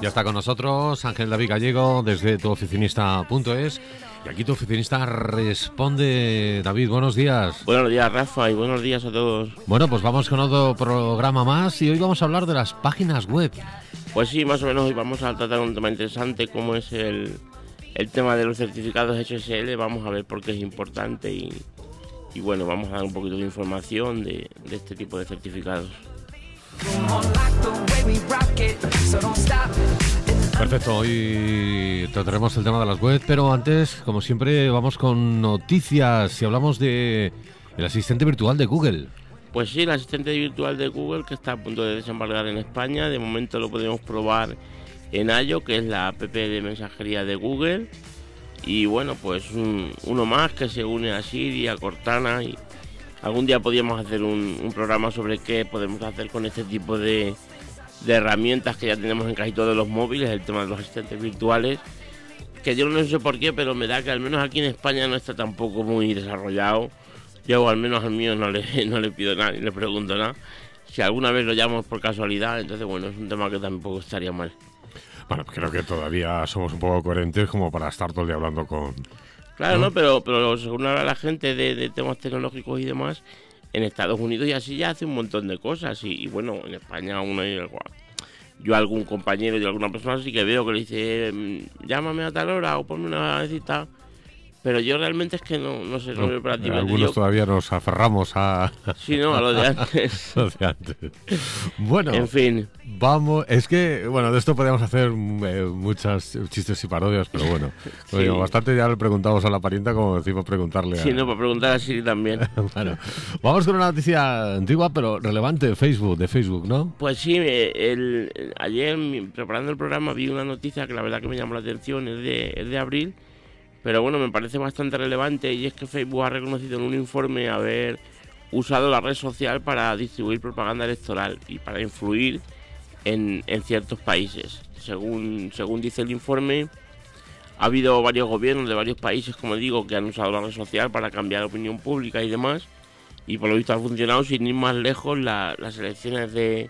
Ya está con nosotros Ángel David Gallego desde tuoficinista.es y aquí tu oficinista responde. David, buenos días. Buenos días, Rafa, y buenos días a todos. Bueno, pues vamos con otro programa más y hoy vamos a hablar de las páginas web. Pues sí, más o menos hoy vamos a tratar un tema interesante como es el, el tema de los certificados SSL. Vamos a ver por qué es importante y, y bueno, vamos a dar un poquito de información de, de este tipo de certificados. Perfecto, hoy trataremos el tema de las web, pero antes, como siempre, vamos con noticias y hablamos de el asistente virtual de Google. Pues sí, el asistente virtual de Google que está a punto de desembarcar en España. De momento lo podemos probar en Ayo, que es la app de mensajería de Google. Y bueno, pues uno más que se une a Siri, a Cortana y algún día podríamos hacer un, programa sobre qué podemos hacer con este tipo de, herramientas que ya tenemos en casi todos los móviles, el tema de los asistentes virtuales, que yo no sé por qué, pero me da que al menos aquí en España no está tampoco muy desarrollado. Yo al menos al mío no le, no le pido nada ni le pregunto nada. Si alguna vez lo llamamos por casualidad, entonces bueno, es un tema que tampoco estaría mal. Bueno, creo que todavía somos un poco coherentes como para estar todo el día hablando con, Claro, ¿no? Pero, pero según habla la gente de, temas tecnológicos y demás, en Estados Unidos y así ya hace un montón de cosas. Y, bueno, en España aún hay yo algún compañero y alguna persona sí que veo que le dice mm, llámame a tal hora o ponme una cita pero yo realmente es que no, no sé, no, no para ti. Algunos todavía nos aferramos a... Sí, no, a lo de antes. lo de antes. Bueno, en fin. Vamos, es que, bueno, de esto podríamos hacer eh, muchas chistes y parodias, pero bueno, bastante ya le preguntamos a la parienta como decimos preguntarle Sí, no, para preguntar así también. bueno, vamos con una noticia antigua, pero relevante de Facebook, de Facebook, ¿no? Pues sí, el, ayer preparando el programa vi una noticia que la verdad que me llamó la atención, es de, es de abril, pero bueno, me parece bastante relevante y es que Facebook ha reconocido en un informe haber usado la red social para distribuir propaganda electoral y para influir en, ciertos países. Según, según dice el informe, ha habido varios gobiernos de varios países, como digo, que han usado la red social para cambiar la opinión pública y demás. Y por lo visto ha funcionado sin ir más lejos las elecciones de,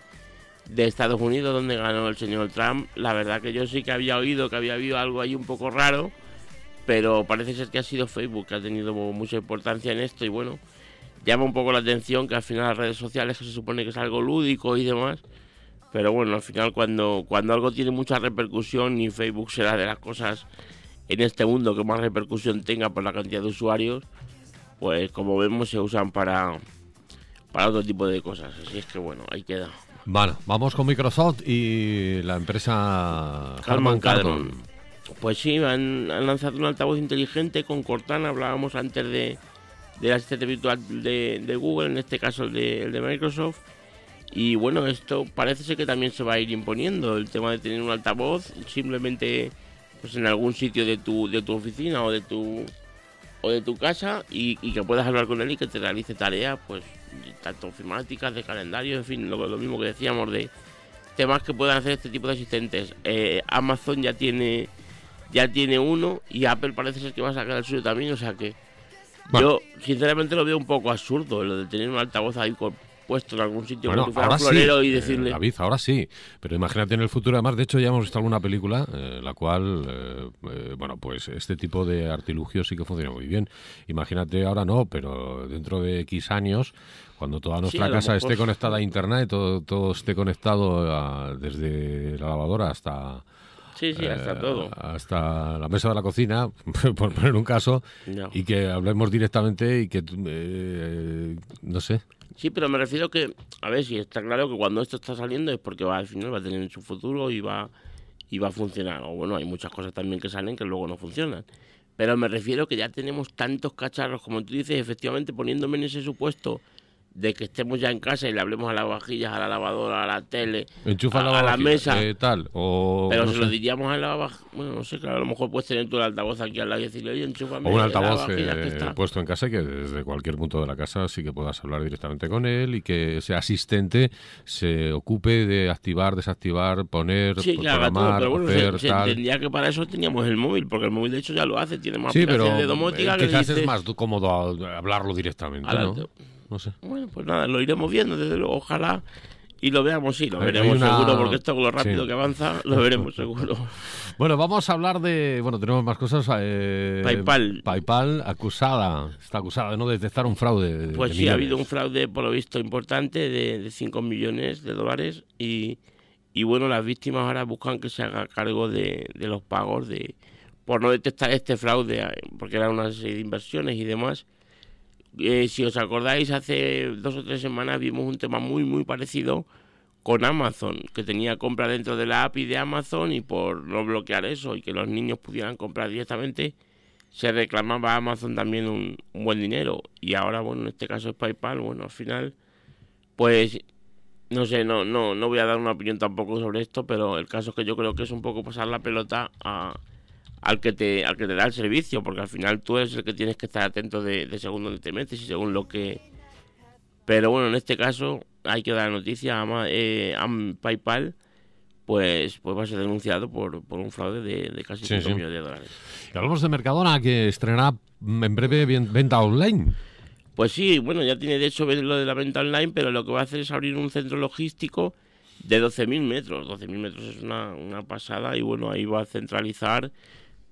de Estados Unidos, donde ganó el señor Trump. La verdad que yo sí que había oído que había habido algo ahí un poco raro pero parece ser que ha sido Facebook que ha tenido mucha importancia en esto y bueno, llama un poco la atención que al final las redes sociales que se supone que es algo lúdico y demás, pero bueno, al final cuando, cuando algo tiene mucha repercusión y Facebook será de las cosas en este mundo que más repercusión tenga por la cantidad de usuarios, pues como vemos se usan para, para otro tipo de cosas, así es que bueno, ahí queda. Bueno, vamos con Microsoft y la empresa Harman Kardon. Pues sí, han, lanzado un altavoz inteligente con Cortana, hablábamos antes de del asistente virtual de, Google, en este caso el de, Microsoft. Y bueno, esto parece ser que también se va a ir imponiendo, el tema de tener un altavoz simplemente pues en algún sitio de tu, de tu oficina o de tu o de tu casa y, que puedas hablar con él y que te realice tareas, pues tanto informáticas, de calendario, en fin, lo, mismo que decíamos de temas que puedan hacer este tipo de asistentes. Eh, Amazon ya tiene ya tiene uno y Apple parece ser que va a sacar el suyo también, o sea que yo sinceramente lo veo un poco absurdo lo de tener un altavoz ahí puesto en algún sitio bueno, ahora florero y eh, decirle David, ahora sí, pero imagínate en el futuro además, de hecho ya hemos visto alguna película en eh, la cual eh, bueno, pues este tipo de artilugios sí que funciona muy bien. Imagínate ahora no, pero dentro de X años cuando toda nuestra casa esté conectada a internet, todo todo esté conectado desde la lavadora hasta Sí, sí, hasta eh, todo. Hasta la mesa de la cocina, por poner un caso, y que hablemos directamente y que, eh, no sé. Sí, pero me refiero que, a ver, si está claro que cuando esto está saliendo es porque va al final va a tener su futuro y va, y va a funcionar. O bueno, hay muchas cosas también que salen que luego no funcionan. Pero me refiero que ya tenemos tantos cacharros, como tú dices, efectivamente poniéndome en ese supuesto de que estemos ya en casa y le hablemos a las vajillas, a la lavadora, a la tele, a, la, mesa. Eh, tal, o, pero se lo diríamos a la vajilla. Bueno, no sé, claro, a lo mejor puedes tener tú el altavoz aquí al lado y decirle, oye, enchúfame. O un altavoz eh, puesto en casa que desde cualquier punto de la casa sí que puedas hablar directamente con él y que ese asistente se ocupe de activar, desactivar, poner, sí, programar, pero bueno, hacer, se, entendía que para eso teníamos el móvil, porque el móvil de hecho ya lo hace, tiene más sí, pero, de domótica. Eh, quizás es más cómodo hablarlo directamente, ¿no? No sé. Bueno, pues nada, lo iremos viendo, desde luego, ojalá. Y lo veamos, sí, lo veremos seguro, porque esto con lo rápido que avanza, lo veremos seguro. bueno, vamos a hablar de. Bueno, tenemos más cosas. Eh, PayPal. PayPal acusada, está acusada de no detectar un fraude. pues sí, ha habido un fraude, por lo visto, importante de, de 5 millones de dólares. Y, y bueno, las víctimas ahora buscan que se haga cargo de, de los pagos de por no detectar este fraude, eh, porque era una serie de inversiones y demás. Eh, si os acordáis, hace dos o tres semanas vimos un tema muy, muy parecido con Amazon, que tenía compra dentro de la API de Amazon y por no bloquear eso y que los niños pudieran comprar directamente, se reclamaba a Amazon también un, buen dinero. Y ahora, bueno, en este caso es PayPal, bueno, al final, pues no sé, no, no, no voy a dar una opinión tampoco sobre esto, pero el caso es que yo creo que es un poco pasar la pelota a, al que te al que te da el servicio, porque al final tú eres el que tienes que estar atento de, de según dónde te metes y según lo que... Pero bueno, en este caso hay que dar la noticia a, eh, PayPal, pues, pues va a ser denunciado por, por un fraude de, casi 5 millones de dólares. Y hablamos de Mercadona, que estrenará en breve venta online. Pues sí, bueno, ya tiene de hecho lo de la venta online, pero lo que va a hacer es abrir un centro logístico de 12.000 metros. 12.000 metros es una, una pasada y bueno, ahí va a centralizar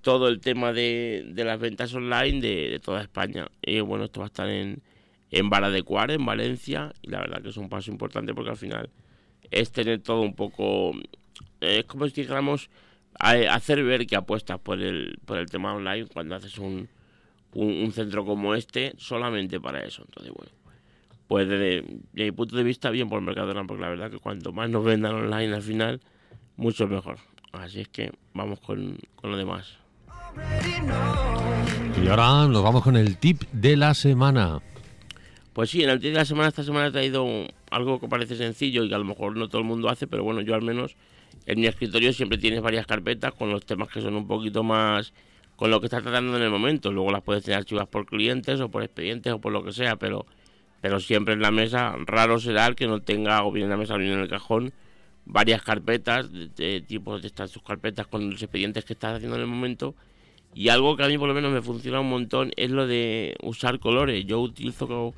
todo el tema de, las ventas online de, toda España. Y bueno, esto va a estar en, en Vara de Cuar, en Valencia, y la verdad que es un paso importante porque al final es tener todo un poco, es como si dijéramos, hacer ver que apuestas por el, por el tema online cuando haces un, un, centro como este solamente para eso. Entonces, bueno, pues desde, mi punto de vista, bien por el Mercadona, porque la verdad que cuanto más nos vendan online al final, mucho mejor. Así es que vamos con, con lo demás. Y ahora nos vamos con el tip de la semana. Pues sí, en el tip de la semana esta semana he traído algo que parece sencillo y que a lo mejor no todo el mundo hace, pero bueno, yo al menos en mi escritorio siempre tienes varias carpetas con los temas que son un poquito más con lo que estás tratando en el momento. Luego las puedes tener archivadas por clientes o por expedientes o por lo que sea, pero, pero siempre en la mesa, raro será que no tenga o bien en la mesa o bien en el cajón varias carpetas de, de tipo de estas sus carpetas con los expedientes que estás haciendo en el momento y algo que a mí por lo menos me funciona un montón es lo de usar colores. Yo utilizo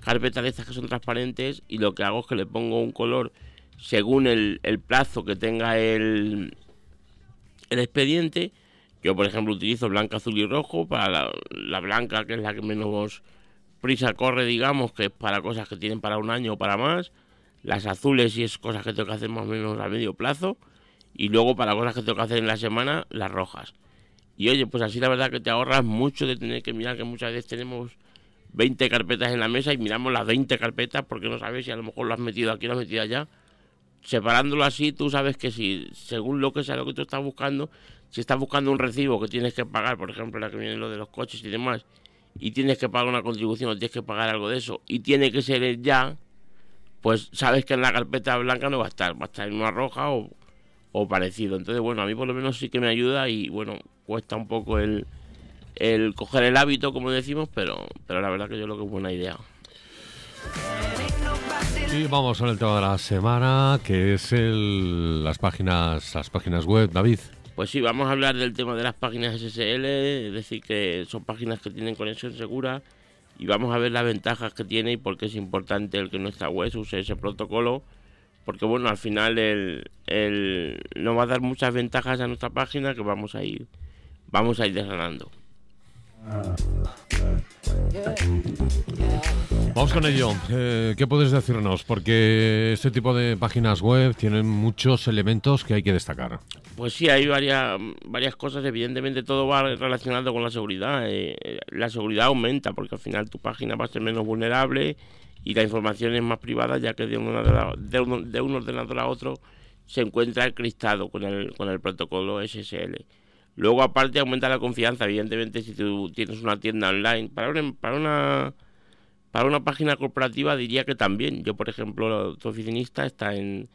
carpetas de estas que son transparentes y lo que hago es que le pongo un color según el, plazo que tenga el, expediente. Yo, por ejemplo, utilizo blanca, azul y rojo para la, la, blanca, que es la que menos prisa corre, digamos, que es para cosas que tienen para un año o para más. Las azules, y es cosas que tengo que hacer más o menos a medio plazo. Y luego para cosas que tengo que hacer en la semana, las rojas. Y oye, pues así la verdad que te ahorras mucho de tener que mirar que muchas veces tenemos 20 carpetas en la mesa y miramos las 20 carpetas porque no sabes si a lo mejor lo has metido aquí lo has metido allá. Separándolo así, tú sabes que si, según lo que sea lo que tú estás buscando, si estás buscando un recibo que tienes que pagar, por ejemplo, la que viene lo de los coches y demás, y tienes que pagar una contribución o tienes que pagar algo de eso, y tiene que ser ya, pues sabes que en la carpeta blanca no va a estar, va a estar en una roja o, o parecido. Entonces, bueno, a mí por lo menos sí que me ayuda y bueno, cuesta un poco el, el coger el hábito, como decimos, pero, pero la verdad que yo creo que es buena idea. Y vamos con el tema de la semana, que es el, las páginas las páginas web, David. Pues sí, vamos a hablar del tema de las páginas SSL, es decir, que son páginas que tienen conexión segura y vamos a ver las ventajas que tiene y por qué es importante el que nuestra web use ese protocolo porque bueno, al final el, el, nos va a dar muchas ventajas a nuestra página que vamos a ir, vamos a ir desgranando. Vamos con ello. Eh, ¿Qué puedes decirnos? Porque este tipo de páginas web tienen muchos elementos que hay que destacar. Pues sí, hay varias, varias cosas. Evidentemente todo va relacionado con la seguridad. Eh, la seguridad aumenta porque al final tu página va a ser menos vulnerable y la información es más privada ya que de un ordenador, de un, de un ordenador a otro se encuentra encristado con el, con el protocolo SSL. Luego aparte aumenta la confianza, evidentemente si tú tienes una tienda online, para una, para una, para una página corporativa diría que también. Yo por ejemplo, tu oficinista está en,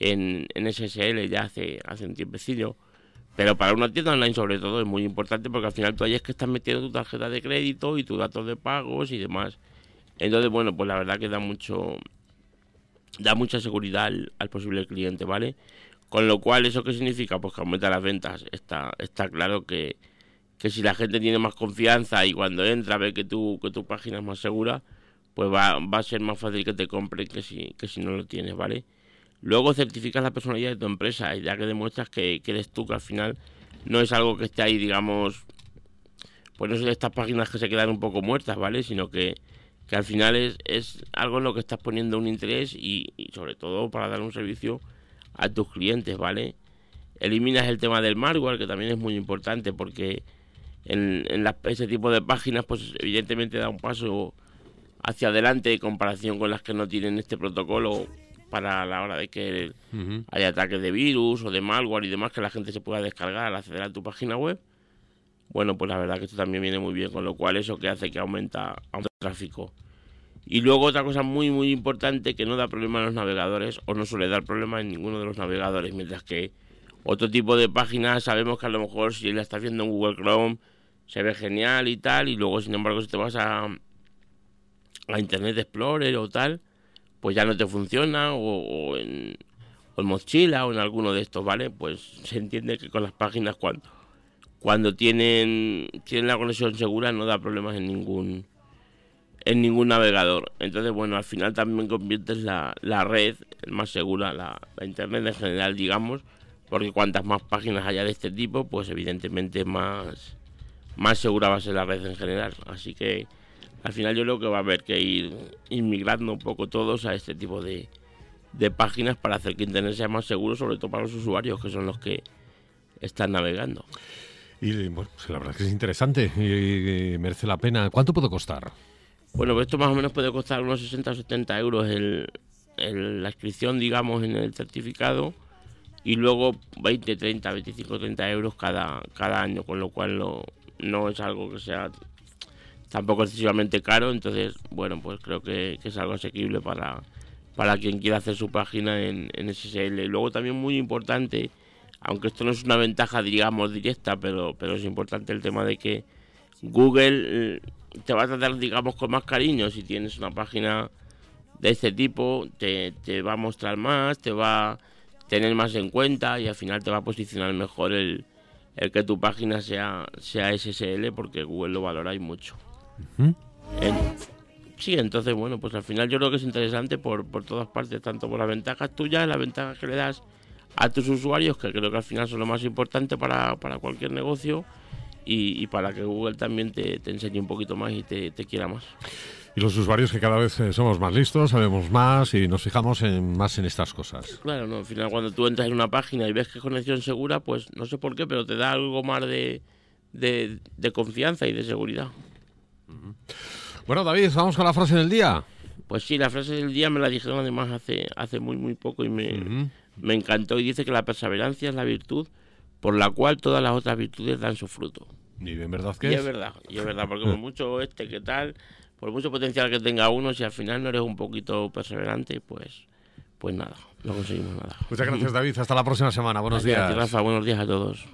en, en SSL ya hace, hace un tiempecillo. Pero para una tienda online sobre todo es muy importante porque al final tú ahí es que estás metiendo tu tarjeta de crédito y tus datos de pagos y demás. Entonces, bueno, pues la verdad que da mucho da mucha seguridad al, posible cliente, ¿vale? Con lo cual, ¿eso qué significa? Pues que aumenta las ventas. Está, está claro que, que si la gente tiene más confianza y cuando entra ve que tu, que tu página es más segura, pues va, va a ser más fácil que te compre que si, que si no lo tienes, ¿vale? Luego certificas la personalidad de tu empresa, ya que demuestras que, que eres tú, que al final no es algo que esté ahí, digamos, pues no son estas páginas que se quedan un poco muertas, ¿vale? Sino que, que al final es, es, algo en lo que estás poniendo un interés y, sobre todo para dar un servicio a tus clientes, ¿vale? Eliminas el tema del malware, que también es muy importante porque en, en ese tipo de páginas, pues evidentemente da un paso hacia adelante en comparación con las que no tienen este protocolo para la hora de que haya ataques de virus o de malware y demás que la gente se pueda descargar al acceder a tu página web. Bueno, pues la verdad que esto también viene muy bien, con lo cual eso que hace que aumenta, el tráfico. Y luego otra cosa muy muy importante que no da problema a los navegadores o no suele dar problema en ninguno de los navegadores, mientras que otro tipo de páginas sabemos que a lo mejor si la estás viendo en Google Chrome se ve genial y tal, y luego sin embargo si te vas a, a Internet Explorer o tal, pues ya no te funciona, o, en, o en o en alguno de estos, ¿vale? Pues se entiende que con las páginas cuando, cuando tienen, tienen la conexión segura no da problemas en ningún en ningún navegador. Entonces, bueno, al final también conviertes la, la red más segura, la, la, internet en general, digamos, porque cuantas más páginas haya de este tipo, pues evidentemente más, más segura va a ser la red en general. Así que al final yo creo que va a haber que ir inmigrando un poco todos a este tipo de, de páginas para hacer que Internet sea más seguro, sobre todo para los usuarios, que son los que están navegando. Y bueno, pues la verdad es que es interesante y, merece la pena. ¿Cuánto puede costar? Bueno, pues esto más o menos puede costar unos 60 o 70 euros el, la inscripción, digamos, en el certificado y luego 20, 30, 25, 30 euros cada, cada año, con lo cual no, no es algo que sea tampoco excesivamente caro, entonces, bueno, pues creo que, es algo asequible para, para quien quiera hacer su página en, en SSL. Y luego también muy importante, aunque esto no es una ventaja, digamos, directa, pero, pero es importante el tema de que Google eh, te va a tratar, digamos, con más cariño. Si tienes una página de este tipo, te, te va a mostrar más, te va a tener más en cuenta y al final te va a posicionar mejor el, el que tu página sea, sea SSL porque Google lo valora y mucho. Sí, entonces, bueno, pues al final yo creo que es interesante por, por todas partes, tanto por las ventajas tuyas, las ventajas que le das a tus usuarios, que creo que al final son lo más importante para, para cualquier negocio, y, para que Google también te, te, enseñe un poquito más y te, te, quiera más. Y los usuarios que cada vez eh, somos más listos, sabemos más y nos fijamos en, más en estas cosas. Claro, no, al final cuando tú entras en una página y ves que es conexión segura, pues no sé por qué, pero te da algo más de, de, de confianza y de seguridad. Bueno, David, vamos con la frase del día. Pues sí, la frase del día me la dijeron además hace, hace muy, muy poco y me, me encantó. Y dice que la perseverancia es la virtud por la cual todas las otras virtudes dan su fruto. ¿Y en verdad que y es? es verdad, y es verdad, porque por mucho este que tal, por mucho potencial que tenga uno, si al final no eres un poquito perseverante, pues, pues nada, no conseguimos nada. Muchas gracias, David. Hasta la próxima semana. Buenos Gracias, días. Rafa, buenos días a todos.